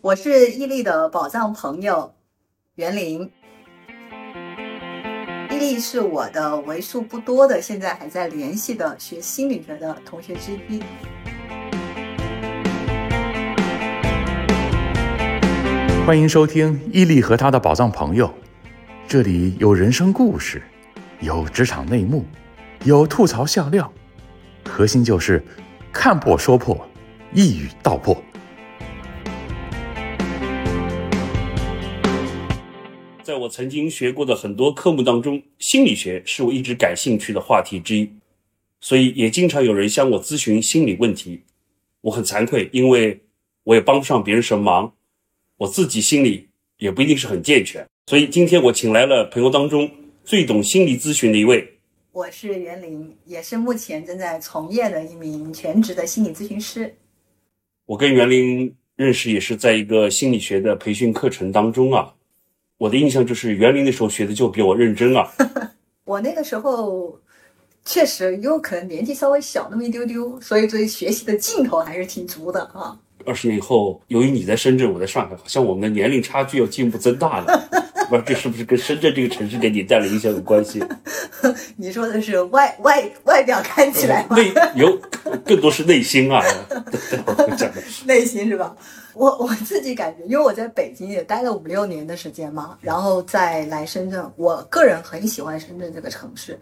我是伊利的宝藏朋友袁林。伊利是我的为数不多的现在还在联系的学心理学的同学之一。欢迎收听伊利和他的宝藏朋友，这里有人生故事，有职场内幕，有吐槽笑料，核心就是看破说破，一语道破。我曾经学过的很多科目当中，心理学是我一直感兴趣的话题之一，所以也经常有人向我咨询心理问题。我很惭愧，因为我也帮不上别人什么忙，我自己心里也不一定是很健全。所以今天我请来了朋友当中最懂心理咨询的一位，我是袁林，也是目前正在从业的一名全职的心理咨询师。我跟袁林认识也是在一个心理学的培训课程当中啊。我的印象就是园林的时候学的就比我认真啊。我那个时候确实，因为可能年纪稍微小那么一丢丢，所以对学习的劲头还是挺足的啊。二十年以后，由于你在深圳，我在上海，好像我们的年龄差距又进一步增大了。不是这是不是跟深圳这个城市给你带来影响有关系？你说的是外外外表看起来吗？内有更多是内心啊。讲的内心是吧？我我自己感觉，因为我在北京也待了五六年的时间嘛，然后再来深圳，我个人很喜欢深圳这个城市。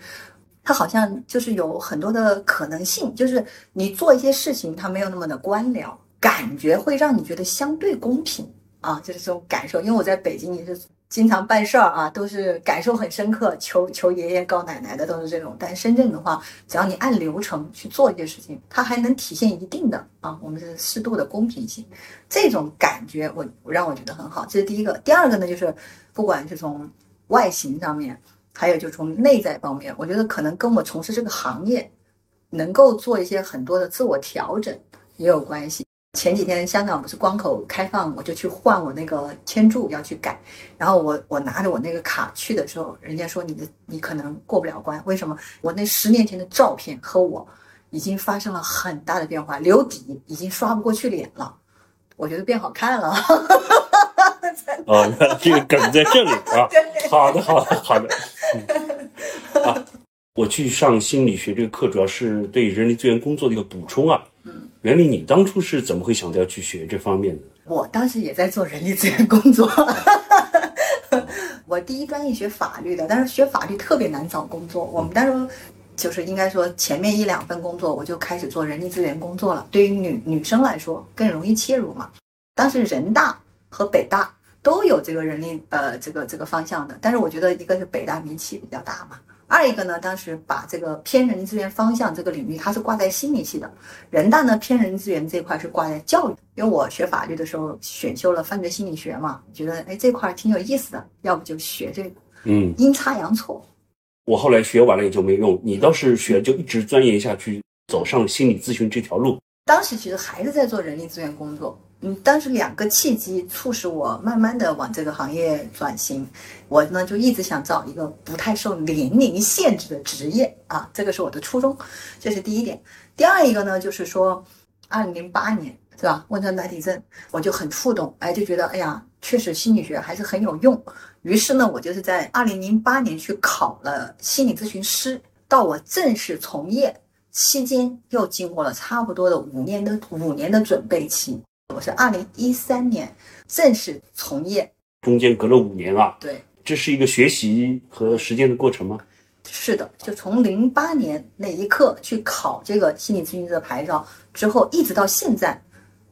它好像就是有很多的可能性，就是你做一些事情，它没有那么的官僚，感觉会让你觉得相对公平啊，就是这种感受。因为我在北京也是。经常办事儿啊，都是感受很深刻，求求爷爷告奶奶的都是这种。但深圳的话，只要你按流程去做一些事情，它还能体现一定的啊，我们是适度的公平性。这种感觉我让我觉得很好，这是第一个。第二个呢，就是不管是从外形上面，还有就从内在方面，我觉得可能跟我从事这个行业，能够做一些很多的自我调整也有关系。前几天香港不是关口开放，我就去换我那个签注要去改，然后我我拿着我那个卡去的时候，人家说你的你可能过不了关，为什么？我那十年前的照片和我已经发生了很大的变化，留底已经刷不过去脸了，我觉得变好看了。哦，这个梗在这里啊。好的，好的，好的。啊，我去上心理学这个课，主要是对人力资源工作的一个补充啊。袁林，你当初是怎么会想到要去学这方面的？我当时也在做人力资源工作，我第一专业学法律的，但是学法律特别难找工作。我们当时就是应该说前面一两份工作，我就开始做人力资源工作了。对于女女生来说更容易切入嘛。当时人大和北大都有这个人力呃这个这个方向的，但是我觉得一个是北大名气比较大嘛。二一个呢，当时把这个偏人力资源方向这个领域，它是挂在心理系的；人大呢偏人力资源这块是挂在教育。因为我学法律的时候选修了犯罪心理学嘛，觉得哎这块挺有意思的，要不就学这个。嗯，阴差阳错。我后来学完了也就没用，你倒是学就一直钻研下去，走上心理咨询这条路。当时其实还是在做人力资源工作。嗯，当时两个契机促使我慢慢的往这个行业转型。我呢就一直想找一个不太受年龄限制的职业啊，这个是我的初衷，这是第一点。第二一个呢就是说，二零零八年是吧，汶川大地震，我就很触动，哎，就觉得哎呀，确实心理学还是很有用。于是呢，我就是在二零零八年去考了心理咨询师，到我正式从业期间，又经过了差不多的五年的五年的准备期。我是二零一三年正式从业，中间隔了五年啊。对，这是一个学习和实践的过程吗？是的，就从零八年那一刻去考这个心理咨询师的牌照之后，一直到现在，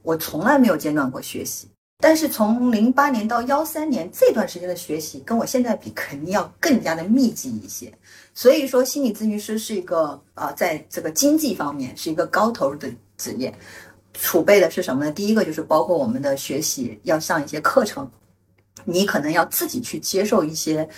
我从来没有间断过学习。但是从零八年到幺三年这段时间的学习，跟我现在比，肯定要更加的密集一些。所以说，心理咨询师是一个啊，在这个经济方面是一个高投入的职业。储备的是什么呢？第一个就是包括我们的学习要上一些课程，你可能要自己去接受一些，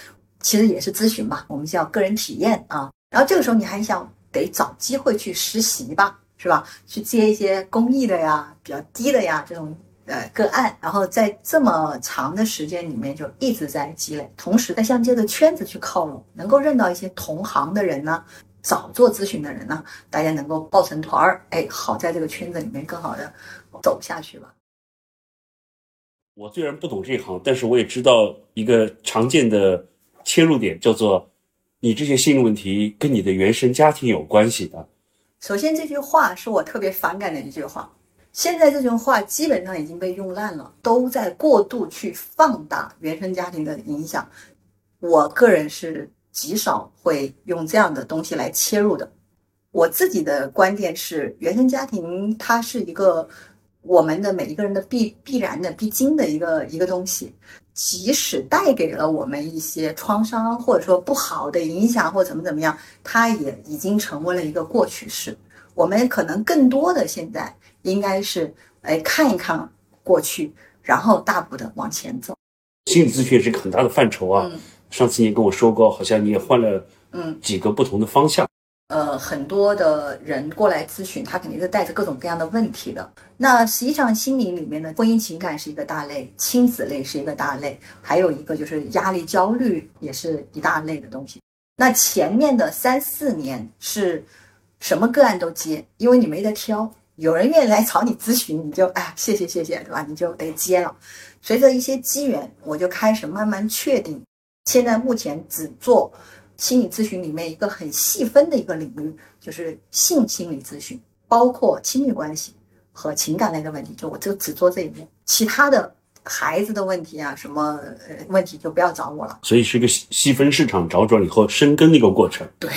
其实也是咨询吧，我们叫个人体验啊。然后这个时候你还想得找机会去实习吧，是吧？去接一些公益的呀，比较低的呀这种呃个案，然后在这么长的时间里面就一直在积累，同时在向这个圈子去靠拢，能够认到一些同行的人呢。早做咨询的人呢，大家能够抱成团儿，哎，好在这个圈子里面更好的走下去吧。我虽然不懂这一行，但是我也知道一个常见的切入点，叫做你这些心理问题跟你的原生家庭有关系的。首先，这句话是我特别反感的一句话。现在这句话基本上已经被用烂了，都在过度去放大原生家庭的影响。我个人是极少会用这样的东西来切入的。我自己的观点是，原生家庭它是一个我们的每一个人的必必然的必经的一个一个东西，即使带给了我们一些创伤或者说不好的影响或怎么怎么样，它也已经成为了一个过去式。我们可能更多的现在。应该是哎看一看过去，然后大步的往前走。心理咨询是一个很大的范畴啊。上次你跟我说过，好像你也换了嗯几个不同的方向。呃，很多的人过来咨询，他肯定是带着各种各样的问题的。那实际上心理里面的婚姻情感是一个大类，亲子类是一个大类，还有一个就是压力焦虑也是一大类的东西。那前面的三四年是什么个案都接，因为你没得挑。有人愿意来找你咨询，你就哎，谢谢谢谢，对吧？你就得接了。随着一些机缘，我就开始慢慢确定，现在目前只做心理咨询里面一个很细分的一个领域，就是性心理咨询，包括亲密关系和情感类的问题，就我就只做这一面，其他的孩子的问题啊，什么呃问题就不要找我了。所以是一个细分市场找准以后深耕的一个过程。对。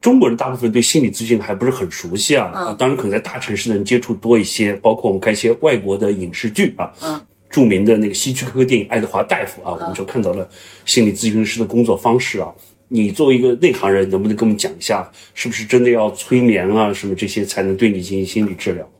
中国人大部分对心理咨询还不是很熟悉啊，啊，当然可能在大城市的人接触多一些，包括我们看一些外国的影视剧啊，嗯，著名的那个希区柯克电影《爱德华大夫》啊，我们就看到了心理咨询师的工作方式啊。你作为一个内行人，能不能跟我们讲一下，是不是真的要催眠啊，什么这些才能对你进行心理治疗？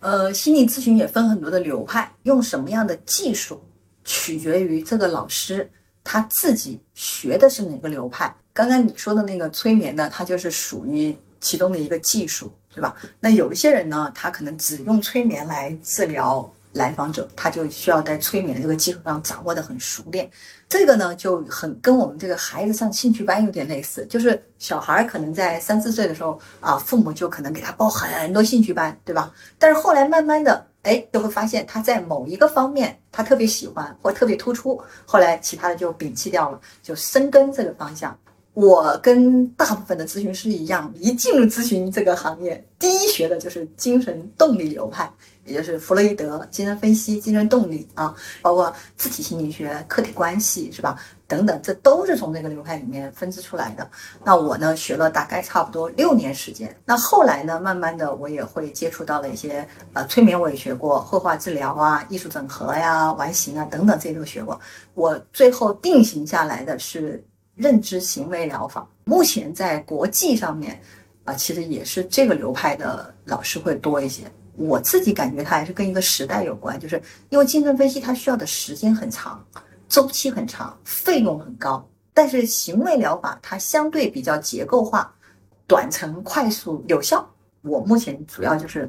呃，心理咨询也分很多的流派，用什么样的技术，取决于这个老师他自己学的是哪个流派。刚刚你说的那个催眠呢，它就是属于其中的一个技术，对吧？那有一些人呢，他可能只用催眠来治疗来访者，他就需要在催眠的这个技术上掌握的很熟练。这个呢，就很跟我们这个孩子上兴趣班有点类似，就是小孩可能在三四岁的时候啊，父母就可能给他报很多兴趣班，对吧？但是后来慢慢的，哎，就会发现他在某一个方面他特别喜欢或特别突出，后来其他的就摒弃掉了，就深耕这个方向。我跟大部分的咨询师一样，一进入咨询这个行业，第一学的就是精神动力流派，也就是弗洛伊德精神分析、精神动力啊，包括自体心理学、客体关系是吧？等等，这都是从这个流派里面分支出来的。那我呢，学了大概差不多六年时间。那后来呢，慢慢的我也会接触到了一些呃催眠，我也学过绘画治疗啊、艺术整合呀、完形啊等等，这些都学过。我最后定型下来的是。认知行为疗法目前在国际上面啊，其实也是这个流派的老师会多一些。我自己感觉它还是跟一个时代有关，就是因为精神分析它需要的时间很长，周期很长，费用很高。但是行为疗法它相对比较结构化，短程、快速、有效。我目前主要就是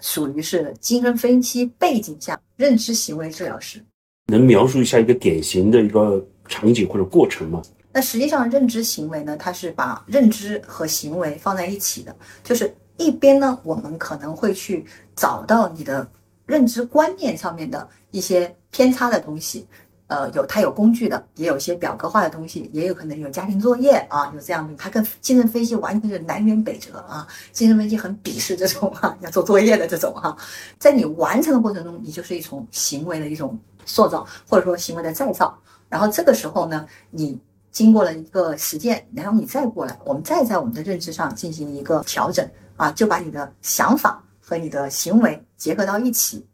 属于是精神分析背景下认知行为治疗师。能描述一下一个典型的一个场景或者过程吗？那实际上，认知行为呢，它是把认知和行为放在一起的。就是一边呢，我们可能会去找到你的认知观念上面的一些偏差的东西，呃，有它有工具的，也有一些表格化的东西，也有可能有家庭作业啊，有这样的。它跟精神分析完全是南辕北辙啊！精神分析很鄙视这种哈 要做作业的这种哈，在你完成的过程中，你就是一种行为的一种塑造，或者说行为的再造。然后这个时候呢，你。经过了一个实践，然后你再过来，我们再在我们的认知上进行一个调整啊，就把你的想法和你的行为结合到一起。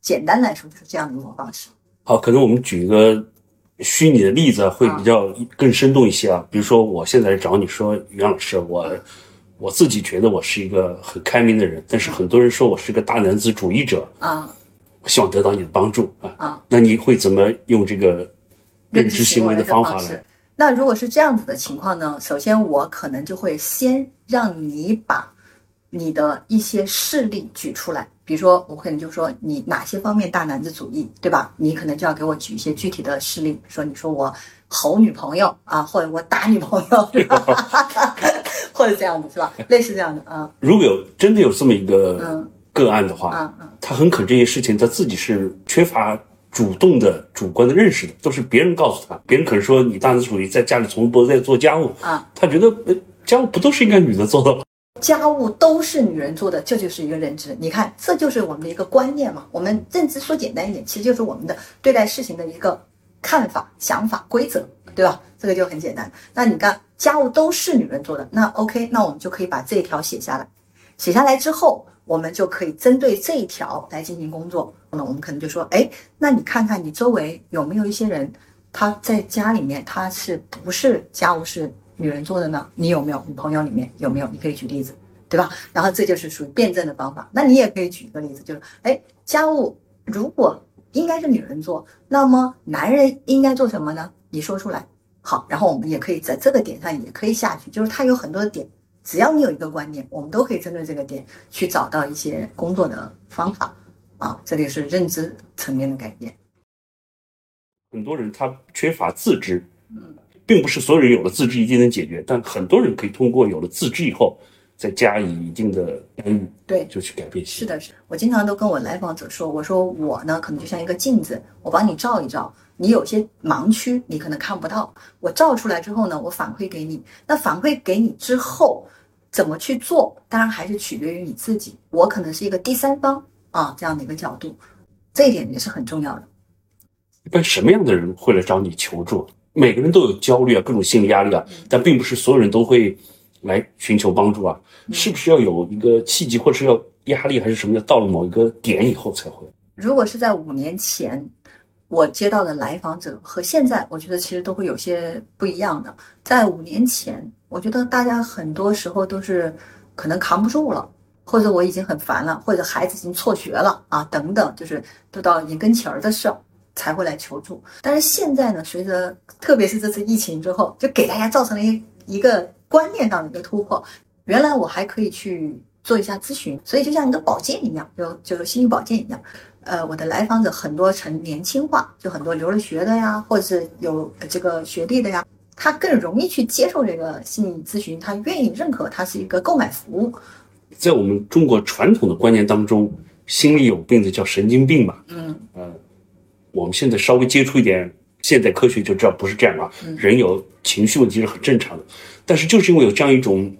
简单来说就是这样的一种方式。好，可能我们举一个虚拟的例子会比较更生动一些啊。比如说，我现在找你说，袁老师，我我自己觉得我是一个很开明的人，但是很多人说我是个大男子主义者啊，我希望得到你的帮助啊。啊，那你会怎么用这个认知行为的方法来？那如果是这样子的情况呢？首先，我可能就会先让你把你的一些事例举出来，比如说，我可能就说你哪些方面大男子主义，对吧？你可能就要给我举一些具体的事例，说你说我吼女朋友啊，或者我打女朋友，或者这样的是吧？类似这样的啊。如果有真的有这么一个个案的话，嗯嗯，他很可能这些事情他自己是缺乏主动的、主观的认识的，都是别人告诉他。别人可能说你大男子主义，在家里从不在做家务啊，他觉得呃家务不都是应该女的做的吗？家务都是女人做的，这就是一个认知。你看，这就是我们的一个观念嘛。我们认知说简单一点，其实就是我们的对待事情的一个看法、想法、规则，对吧？这个就很简单。那你看，家务都是女人做的，那 OK，那我们就可以把这一条写下来。写下来之后，我们就可以针对这一条来进行工作。那我们可能就说，哎，那你看看你周围有没有一些人，他在家里面他是不是家务是女人做的呢？你有没有？你朋友里面有没有？你可以举例子，对吧？然后这就是属于辩证的方法。那你也可以举一个例子，就是，哎，家务如果应该是女人做，那么男人应该做什么呢？你说出来。好，然后我们也可以在这个点上也可以下去，就是它有很多的点。只要你有一个观念，我们都可以针对这个点去找到一些工作的方法啊。这里是认知层面的改变。很多人他缺乏自知，并不是所有人有了自知一定能解决，但很多人可以通过有了自知以后，再加以一定的干预，对，就去改变。是的，是。我经常都跟我来访者说，我说我呢，可能就像一个镜子，我帮你照一照，你有些盲区你可能看不到，我照出来之后呢，我反馈给你。那反馈给你之后，怎么去做，当然还是取决于你自己。我可能是一个第三方啊，这样的一个角度，这一点也是很重要的。一般什么样的人会来找你求助？每个人都有焦虑啊，各种心理压力啊，但并不是所有人都会来寻求帮助啊。是不是要有一个契机，或者是要压力，还是什么？要到了某一个点以后才会？如果是在五年前，我接到的来访者和现在，我觉得其实都会有些不一样的。在五年前，我觉得大家很多时候都是可能扛不住了，或者我已经很烦了，或者孩子已经辍学了啊，等等，就是都到眼跟前儿的事儿。才会来求助，但是现在呢，随着特别是这次疫情之后，就给大家造成了一一个观念上的一个突破。原来我还可以去做一下咨询，所以就像一个保健一样，就就是心理保健一样。呃，我的来访者很多成年轻化，就很多留了学的呀，或者是有这个学历的呀，他更容易去接受这个心理咨询，他愿意认可它是一个购买服务。在我们中国传统的观念当中，心里有病的叫神经病嘛？嗯呃，我们现在稍微接触一点现代科学就知道不是这样啊，人有情绪问题是很正常的，但是就是因为有这样一种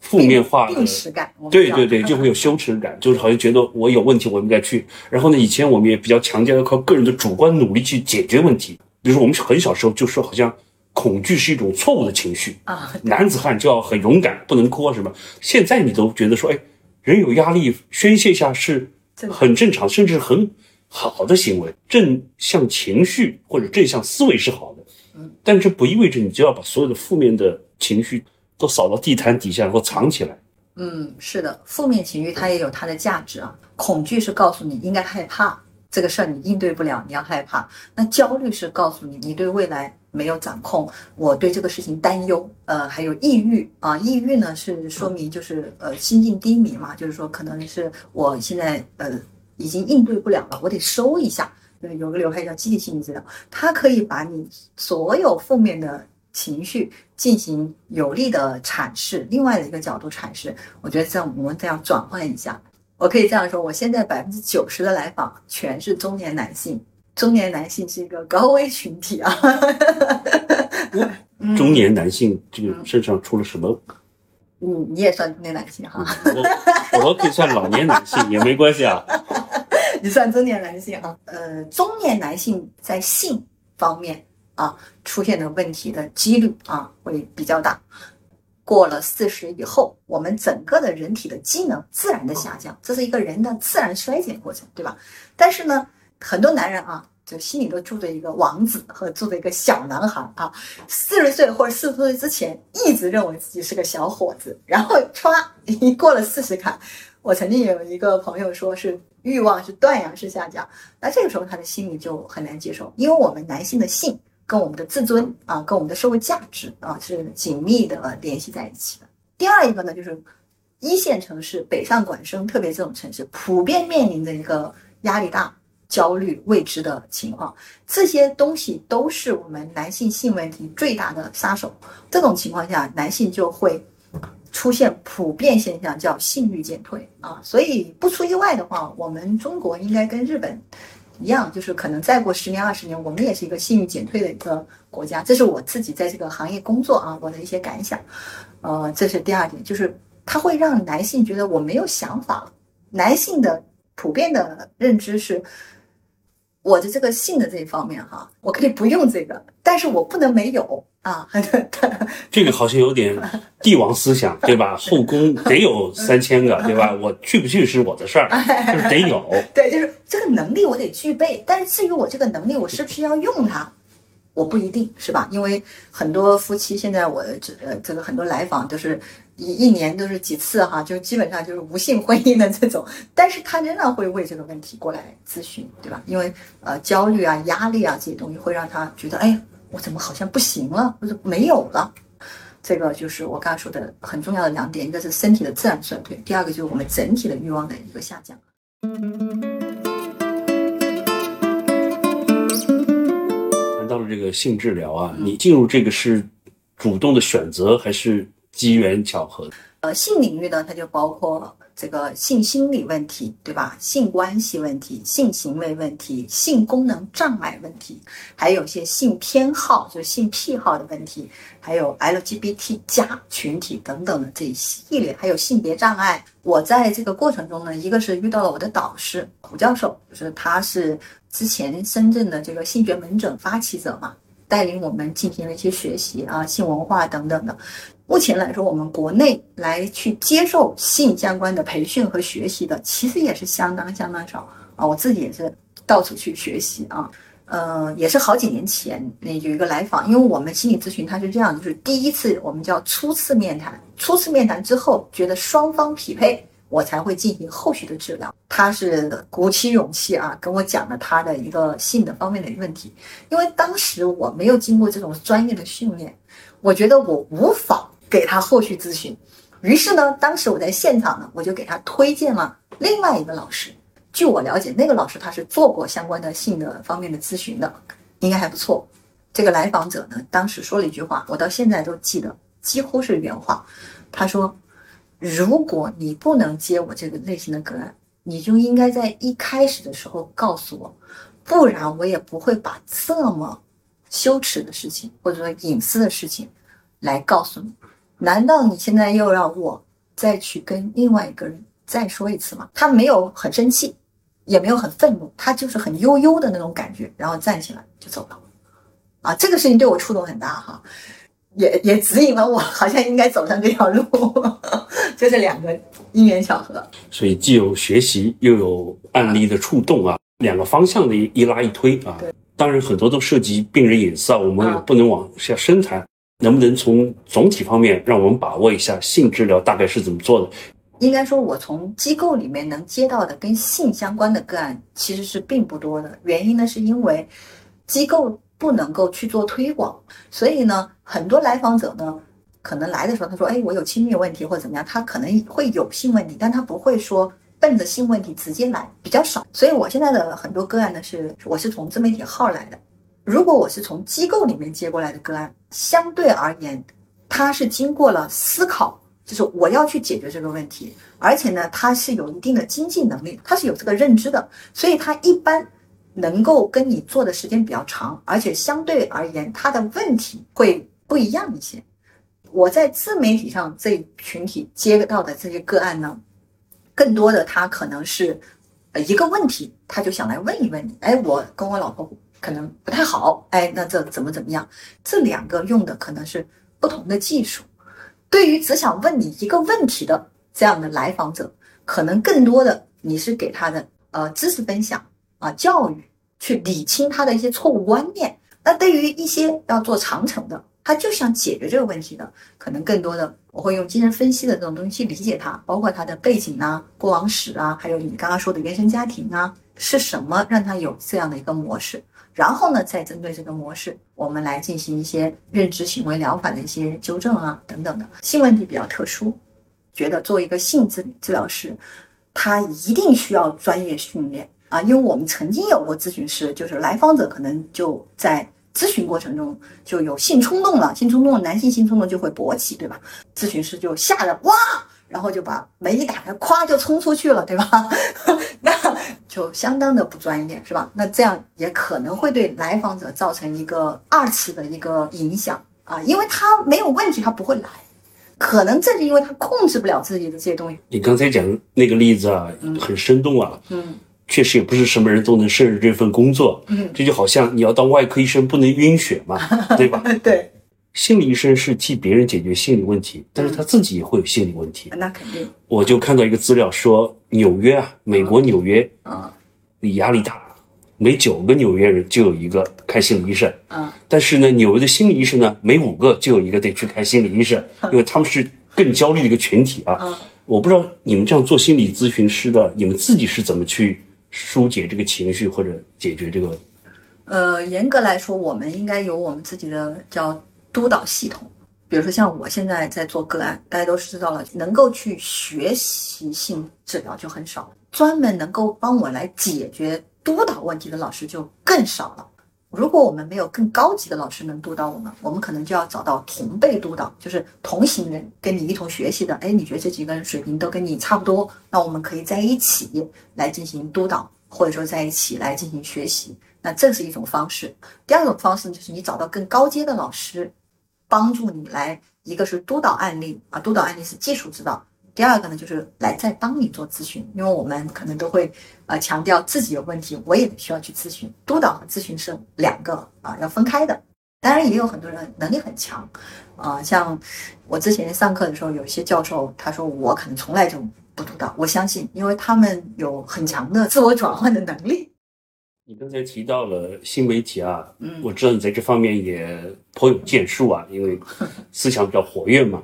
负面化的病耻感，对对对，就会有羞耻感，就是好像觉得我有问题，我应该去。然后呢，以前我们也比较强调要靠个人的主观努力去解决问题。比如说，我们很小时候就说，好像恐惧是一种错误的情绪，啊，男子汉就要很勇敢，不能哭啊什么。现在你都觉得说，哎，人有压力宣泄一下是很正常，甚至很好的行为。正向情绪或者正向思维是好的，嗯，但这不意味着你就要把所有的负面的情绪都扫到地毯底下，然后藏起来。嗯，是的，负面情绪它也有它的价值啊。恐惧是告诉你应该害怕这个事儿，你应对不了，你要害怕。那焦虑是告诉你你对未来没有掌控，我对这个事情担忧。呃，还有抑郁啊，抑郁呢是说明就是呃心境低迷嘛，就是说可能是我现在呃已经应对不了了，我得收一下。对，有个流派叫积极心理治疗，它可以把你所有负面的情绪进行有力的阐释，另外的一个角度阐释。我觉得这样我们这样转换一下，我可以这样说：我现在百分之九十的来访全是中年男性，中年男性是一个高危群体啊。嗯中年男性这个身上出了什么？嗯，你也算中年男性哈，我我可以算老年男性也没关系啊。你算中年男性啊。呃，中年男性在性方面啊出现的问题的几率啊会比较大。过了四十以后，我们整个的人体的机能自然的下降，这是一个人的自然衰减过程，对吧？但是呢，很多男人啊，就心里都住着一个王子和住着一个小男孩啊，四十岁或者四十岁之前一直认为自己是个小伙子，然后歘一过了四十坎，我曾经有一个朋友说是欲望是断崖式下降，那这个时候他的心里就很难接受，因为我们男性的性跟我们的自尊啊，跟我们的社会价值啊是紧密的联系在一起的。第二一个呢，就是一线城市北上广深，特别这种城市，普遍面临着一个压力大、焦虑、未知的情况，这些东西都是我们男性性问题最大的杀手。这种情况下，男性就会出现普遍现象，叫性欲减退啊。所以不出意外的话，我们中国应该跟日本一样，就是可能再过十年二十年，我们也是一个性欲减退的一个国家。这是我自己在这个行业工作啊，我的一些感想。呃，这是第二点，就是它会让男性觉得我没有想法。男性的普遍的认知是。我的这个性的这一方面哈，我可以不用这个，但是我不能没有啊。这个好像有点帝王思想，对吧？后宫得有三千个，对吧？我去不去是我的事儿，就是得有。对，就是这个能力我得具备，但是至于我这个能力，我是不是要用它？我不一定是吧？因为很多夫妻现在我这呃这个很多来访都是一一年都是几次哈，就基本上就是无性婚姻的这种，但是他仍然会为这个问题过来咨询，对吧？因为呃焦虑啊、压力啊这些东西会让他觉得，哎，我怎么好像不行了，或者没有了？这个就是我刚才说的很重要的两点，一个是身体的自然衰退，第二个就是我们整体的欲望的一个下降。谈到了这个性治疗啊，你进入这个是主动的选择还是机缘巧合？呃，性领域呢，它就包括这个性心理问题，对吧？性关系问题、性行为问题、性功能障碍问题，还有一些性偏好，就是性癖好的问题，还有 LGBT 加群体等等的这一系列，还有性别障碍。我在这个过程中呢，一个是遇到了我的导师胡教授，就是他是。之前深圳的这个性学门诊发起者嘛，带领我们进行了一些学习啊，性文化等等的。目前来说，我们国内来去接受性相关的培训和学习的，其实也是相当相当少啊。我自己也是到处去学习啊，呃，也是好几年前那有一个来访，因为我们心理咨询它是这样，就是第一次我们叫初次面谈，初次面谈之后觉得双方匹配。我才会进行后续的治疗。他是鼓起勇气啊，跟我讲了他的一个性的方面的问题。因为当时我没有经过这种专业的训练，我觉得我无法给他后续咨询。于是呢，当时我在现场呢，我就给他推荐了另外一个老师。据我了解，那个老师他是做过相关的性的方面的咨询的，应该还不错。这个来访者呢，当时说了一句话，我到现在都记得，几乎是原话。他说。如果你不能接我这个类型的个案，你就应该在一开始的时候告诉我，不然我也不会把这么羞耻的事情或者说隐私的事情来告诉你。难道你现在又让我再去跟另外一个人再说一次吗？他没有很生气，也没有很愤怒，他就是很悠悠的那种感觉，然后站起来就走了。啊，这个事情对我触动很大哈。也也指引了我，好像应该走上这条路，就是两个因缘巧合。所以既有学习，又有案例的触动啊，两个方向的一一拉一推啊。对，当然很多都涉及病人隐私啊，我们也不能往下深谈。能不能从总体方面让我们把握一下性治疗大概是怎么做的？应该说，我从机构里面能接到的跟性相关的个案其实是并不多的。原因呢，是因为机构。不能够去做推广，所以呢，很多来访者呢，可能来的时候他说，哎，我有亲密问题或者怎么样，他可能会有性问题，但他不会说奔着性问题直接来，比较少。所以我现在的很多个案呢，是我是从自媒体号来的。如果我是从机构里面接过来的个案，相对而言，他是经过了思考，就是我要去解决这个问题，而且呢，他是有一定的经济能力，他是有这个认知的，所以他一般。能够跟你做的时间比较长，而且相对而言，他的问题会不一样一些。我在自媒体上这群体接到的这些个案呢，更多的他可能是呃一个问题，他就想来问一问你，哎，我跟我老婆可能不太好，哎，那这怎么怎么样？这两个用的可能是不同的技术。对于只想问你一个问题的这样的来访者，可能更多的你是给他的呃知识分享。啊，教育去理清他的一些错误观念。那对于一些要做长程的，他就想解决这个问题的，可能更多的我会用精神分析的这种东西去理解他，包括他的背景啊、过往史啊，还有你刚刚说的原生家庭啊，是什么让他有这样的一个模式。然后呢，再针对这个模式，我们来进行一些认知行为疗法的一些纠正啊，等等的。性问题比较特殊，觉得作为一个性治治疗师，他一定需要专业训练。啊，因为我们曾经有过咨询师，就是来访者可能就在咨询过程中就有性冲动了，性冲动，男性性冲动就会勃起，对吧？咨询师就吓得哇，然后就把门一打开，咵就冲出去了，对吧？那就相当的不专业，是吧？那这样也可能会对来访者造成一个二次的一个影响啊，因为他没有问题，他不会来。可能正是因为他控制不了自己的这些东西。你刚才讲那个例子啊，很生动啊。嗯确实也不是什么人都能胜任这份工作。嗯，这就好像你要当外科医生不能晕血嘛，对吧？对，心理医生是替别人解决心理问题，但是他自己也会有心理问题。那肯定。我就看到一个资料说，纽约啊，美国纽约啊压力大，每九个纽约人就有一个看心理医生。啊但是呢，纽约的心理医生呢，每五个就有一个得去看心理医生，因为他们是更焦虑的一个群体啊。啊我不知道你们这样做心理咨询师的，你们自己是怎么去疏解这个情绪或者解决这个？呃，严格来说，我们应该有我们自己的叫督导系统。比如说，像我现在在做个案，大家都知道了，能够去学习性治疗就很少，专门能够帮我来解决督导问题的老师就更少了。如果我们没有更高级的老师能督导我们，我们可能就要找到同辈督导，就是同行人跟你一同学习的。哎，你觉得这几个人水平都跟你差不多，那我们可以在一起来进行督导，或者说在一起来进行学习。那这是一种方式。第二种方式就是你找到更高阶的老师，帮助你来，一个是督导案例啊，督导案例是技术指导。第二个呢，就是来再帮你做咨询，因为我们可能都会呃强调自己有问题，我也需要去咨询。督导和咨询是两个啊要分开的。当然也有很多人能力很强，啊、像我之前上课的时候，有一些教授他说我可能从来就不督导，我相信，因为他们有很强的自我转换的能力。你刚才提到了新媒体啊，嗯我知道你在这方面也颇有建树啊，因为 思想比较活跃嘛。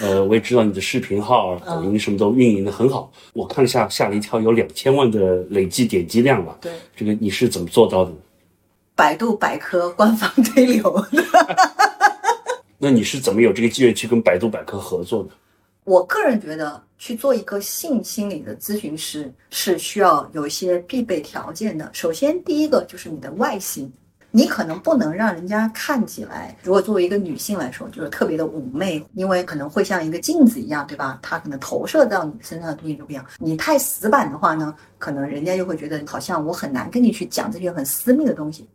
呃，我也知道你的视频号、抖音什么都运营的很好，我看了下吓了一跳，有两千万的累计点击量了。对，这个你是怎么做到的？百度百科官方推流。那你是怎么有这个机会去跟百度百科合作的？我个人觉得，去做一个性心理的咨询师是需要有一些必备条件的。首先，第一个就是你的外形，你可能不能让人家看起来，如果作为一个女性来说，就是特别的妩媚，因为可能会像一个镜子一样，对吧？它可能投射到你身上的东西就不一样。你太死板的话呢，可能人家又会觉得好像我很难跟你去讲这些很私密的东西。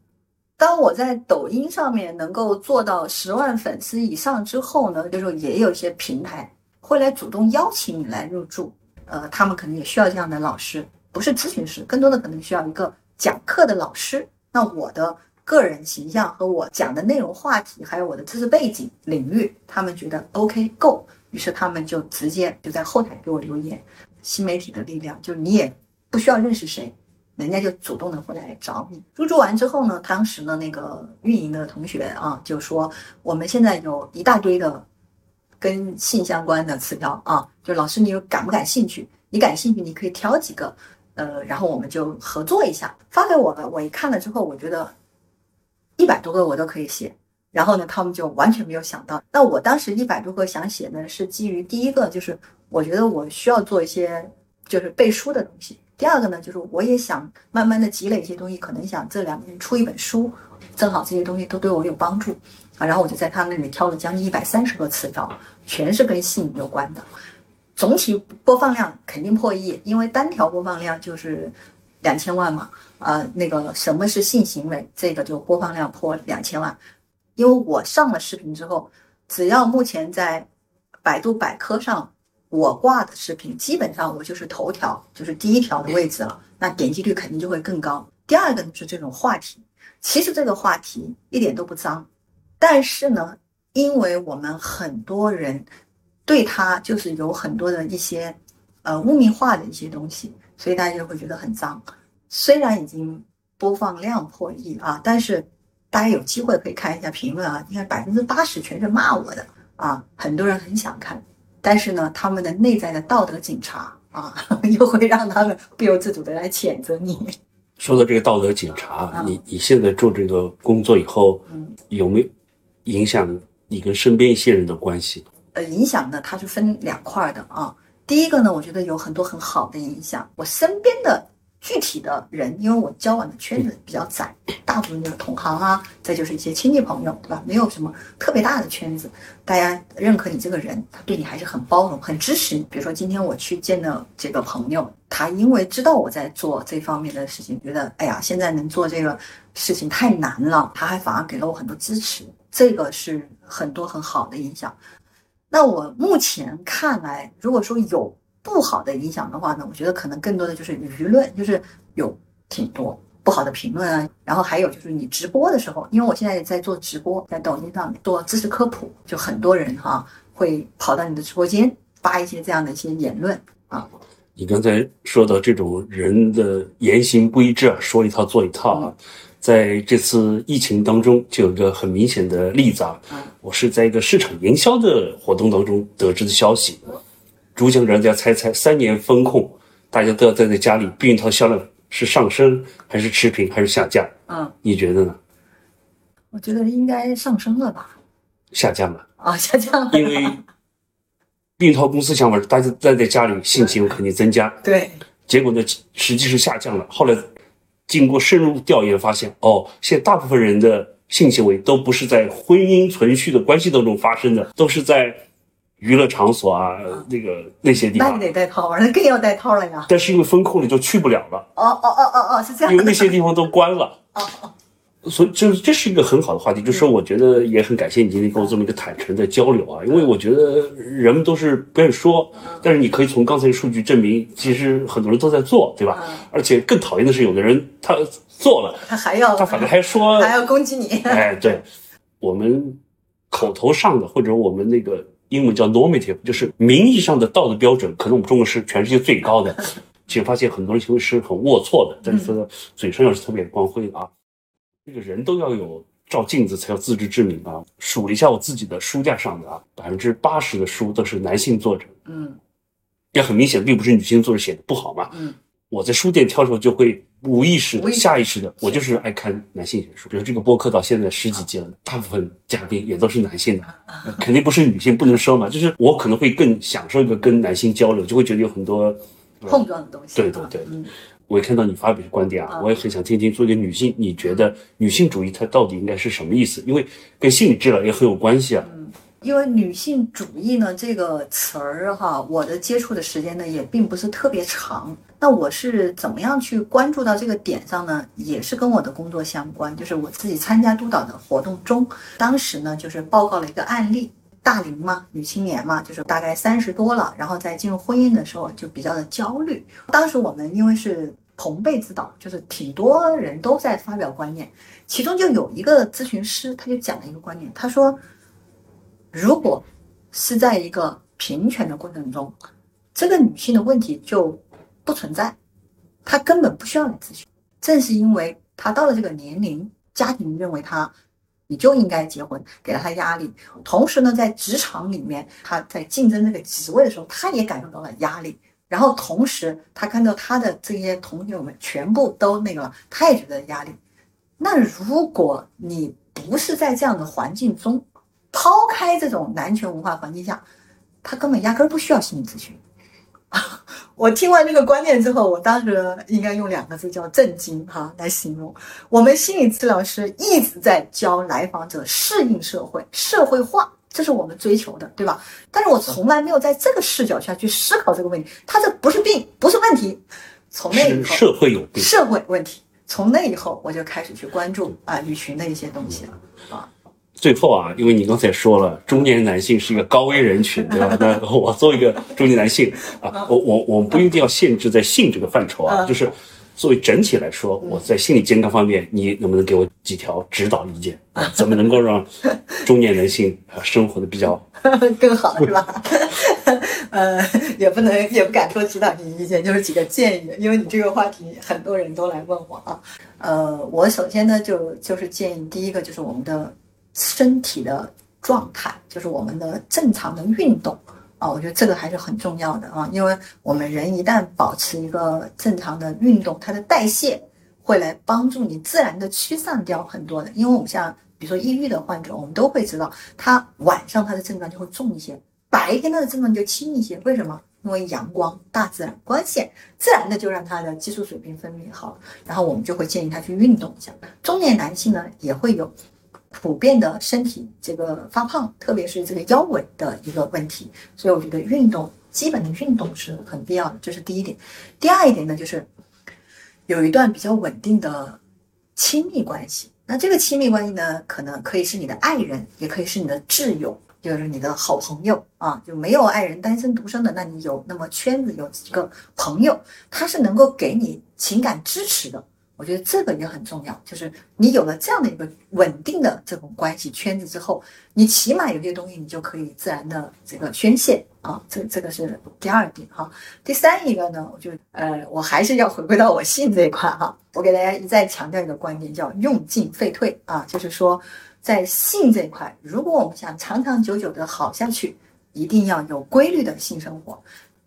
当我在抖音上面能够做到十万粉丝以上之后呢，就是也有一些平台会来主动邀请你来入驻，呃，他们可能也需要这样的老师，不是咨询师，更多的可能需要一个讲课的老师。那我的个人形象和我讲的内容话题，还有我的知识背景领域，他们觉得 OK 够，于是他们就直接就在后台给我留言。新媒体的力量，就你也不需要认识谁，人家就主动的会来找你。入驻完之后呢，当时呢那个运营的同学啊就说，我们现在有一大堆的跟性相关的词条啊，就老师你有感不感兴趣？你感兴趣，你可以挑几个，呃，然后我们就合作一下，发给我了。我一看了之后，我觉得一百多个我都可以写。然后呢，他们就完全没有想到。那我当时一百多个想写呢，是基于第一个就是我觉得我需要做一些就是背书的东西。第二个呢，就是我也想慢慢的积累一些东西，可能想这两年出一本书，正好这些东西都对我有帮助啊。然后我就在他那里挑了将近一百三十个词条，全是跟性有关的。总体播放量肯定破亿，因为单条播放量就是两千万嘛。呃，那个什么是性行为，这个就播放量破两千万。因为我上了视频之后，只要目前在百度百科上我挂的视频，基本上我就是头条，就是第一条的位置了，那点击率肯定就会更高。第二个就是这种话题，其实这个话题一点都不脏，但是呢，因为我们很多人对他就是有很多的一些呃污名化的一些东西，所以大家就会觉得很脏。虽然已经播放量破亿啊，但是大家有机会可以看一下评论啊，你看百分之八十全是骂我的啊，很多人很想看，但是呢，他们的内在的道德警察啊，又会让他们不由自主的来谴责你。说到这个道德警察，啊你你现在做这个工作以后，嗯有没有影响你跟身边一些人的关系？呃，影响呢，它是分两块的啊。第一个呢，我觉得有很多很好的影响。我身边的具体的人，因为我交往的圈子比较窄，大部分就是同行啊，再就是一些亲戚朋友，对吧？没有什么特别大的圈子，大家认可你这个人，他对你还是很包容、很支持你。比如说今天我去见的这个朋友，他因为知道我在做这方面的事情，觉得哎呀，现在能做这个事情太难了，他还反而给了我很多支持，这个是很多很好的影响。那我目前看来，如果说有不好的影响的话呢，我觉得可能更多的就是舆论，就是有挺多不好的评论啊。然后还有就是你直播的时候，因为我现在也在做直播，在抖音上面做知识科普，就很多人哈会跑到你的直播间发一些这样的一些言论啊。你刚才说到这种人的言行不一致啊，说一套做一套啊，在这次疫情当中就有一个很明显的例子啊，我是在一个市场营销的活动当中得知的消息。如想让大家猜猜，三年风控，大家都要待在家里，避孕套销量是上升还是持平还是下降？嗯，你觉得呢？我觉得应该上升了吧？下降了啊，下降了。因为避孕套公司想法，大家待在家里，性行为肯定增加。对。结果呢，实际是下降了。后来经过深入调研，发现哦，现在大部分人的性行为都不是在婚姻存续的关系当中发生的，都是在。娱乐场所啊，那个那些地方，那你得带套啊，那更要带套了呀。但是因为风控，了就去不了了。哦哦哦哦哦，是这样。因为那些地方都关了。哦哦。所以，这这是一个很好的话题，就是说，我觉得也很感谢你今天跟我这么一个坦诚的交流啊。因为我觉得人们都是不愿意说，但是你可以从刚才的数据证明，其实很多人都在做，对吧？而且更讨厌的是，有的人他做了，他还要，他反正还说，还要攻击你。哎，对，我们口头上的或者我们那个。英文叫 normative，就是名义上的道德标准，可能我们中国是全世界最高的。其实发现很多人行为是很龌龊的，但是说嘴上要是特别光辉啊。这个人都要有照镜子才有自知之明啊。数了一下我自己的书架上的啊，百分之八十的书都是男性作者，嗯，也很明显，并不是女性作者写的不好嘛，嗯。我在书店挑的时候就会无意识、下意识的，我就是爱看男性写书。比如这个播客到现在十几集了，大部分嘉宾也都是男性的，肯定不是女性，不能说嘛。就是我可能会更享受一个跟男性交流，就会觉得有很多碰撞的东西。对对对，我也看到你发表的观点啊，我也很想听听，作为一个女性，你觉得女性主义它到底应该是什么意思？因为跟心理治疗也很有关系啊。嗯因为女性主义呢这个词儿哈，我的接触的时间呢也并不是特别长。那我是怎么样去关注到这个点上呢？也是跟我的工作相关，就是我自己参加督导的活动中，当时呢就是报告了一个案例，大龄嘛，女青年嘛，就是大概三十多了，然后在进入婚姻的时候就比较的焦虑。当时我们因为是同辈指导，就是挺多人都在发表观念，其中就有一个咨询师，他就讲了一个观念，他说。如果是在一个平权的过程中，这个女性的问题就不存在，她根本不需要你咨询。正是因为她到了这个年龄，家庭认为她你就应该结婚，给了她压力。同时呢，在职场里面，她在竞争这个职位的时候，她也感受到了压力。然后同时，他看到他的这些同学们全部都那个，他也觉得压力。那如果你不是在这样的环境中，抛开这种男权文化环境下，他根本压根儿不需要心理咨询。我听完这个观念之后，我当时应该用两个字叫震惊哈来形容。我们心理治疗师一直在教来访者适应社会、社会化，这是我们追求的，对吧？但是我从来没有在这个视角下去思考这个问题。他这不是病，不是问题。从那以后，社会有病，社会问题。从那以后，我就开始去关注啊女群的一些东西了啊。最后啊，因为你刚才说了，中年男性是一个高危人群，对吧？那我作为一个中年男性啊，我我我们不一定要限制在性这个范畴啊，就是作为整体来说，我在心理健康方面，你能不能给我几条指导意见啊？怎么能够让中年男性啊生活的比较 更好，是吧？呃，也不能也不敢说指导性意见，就是几个建议，因为你这个话题很多人都来问我啊。呃，我首先呢就就是建议，第一个就是我们的。身体的状态就是我们的正常的运动啊，我觉得这个还是很重要的啊，因为我们人一旦保持一个正常的运动，它的代谢会来帮助你自然的驱散掉很多的。因为我们像比如说抑郁的患者，我们都会知道，他晚上他的症状就会重一些，白天他的症状就轻一些。为什么？因为阳光、大自然、光线，自然的就让他的激素水平分泌好，然后我们就会建议他去运动一下。中年男性呢也会有普遍的身体这个发胖，特别是这个腰围的一个问题，所以我觉得运动基本的运动是很必要的，这是第一点。第二一点呢，就是有一段比较稳定的亲密关系。那这个亲密关系呢，可能可以是你的爱人，也可以是你的挚友，就是你的好朋友啊。就没有爱人、单身独生的，那你有那么圈子有几个朋友，他是能够给你情感支持的。我觉得这个也很重要，就是你有了这样的一个稳定的这种关系圈子之后，你起码有些东西你就可以自然的这个宣泄啊，这这个是第二点哈。第三一个呢，我就呃，我还是要回归到我性这一块哈，我给大家一再强调一个观点，叫用进废退啊，就是说在性这一块，如果我们想长长久久的好下去，一定要有规律的性生活。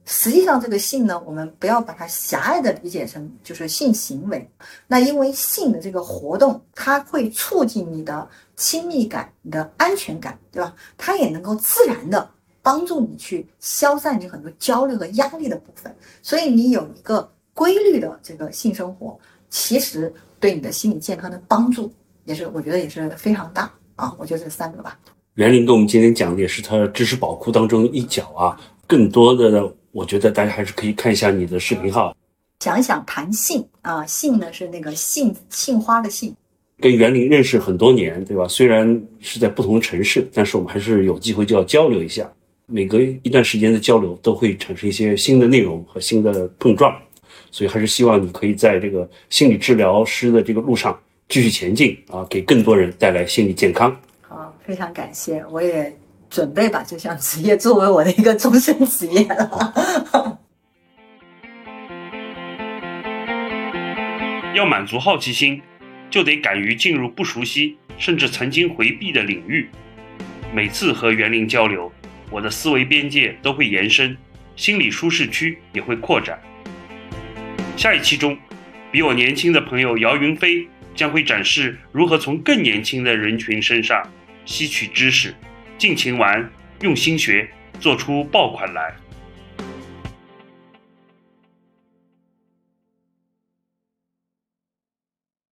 实际上，这个性呢，我们不要把它狭隘的理解成就是性行为。那因为性的这个活动，它会促进你的亲密感、你的安全感，对吧？它也能够自然的帮助你去消散你很多焦虑和压力的部分。所以，你有一个规律的这个性生活，其实对你的心理健康的帮助也是，我觉得也是非常大啊。我觉得这三个吧。袁林跟我们今天讲的也是他知识宝库当中一角啊，更多的。我觉得大家还是可以看一下你的视频号，想想谈性啊，性呢是那个杏杏花的杏。跟袁林认识很多年，对吧？虽然是在不同城市，但是我们还是有机会就要交流一下。每隔一段时间的交流，都会产生一些新的内容和新的碰撞，所以还是希望你可以在这个心理治疗师的这个路上继续前进啊，给更多人带来心理健康。好，非常感谢，我也。准备把这项职业作为我的一个终身职业了。要满足好奇心，就得敢于进入不熟悉甚至曾经回避的领域。每次和园林交流，我的思维边界都会延伸，心理舒适区也会扩展。下一期中，比我年轻的朋友姚云飞将会展示如何从更年轻的人群身上吸取知识。尽情玩，用心学，做出爆款来。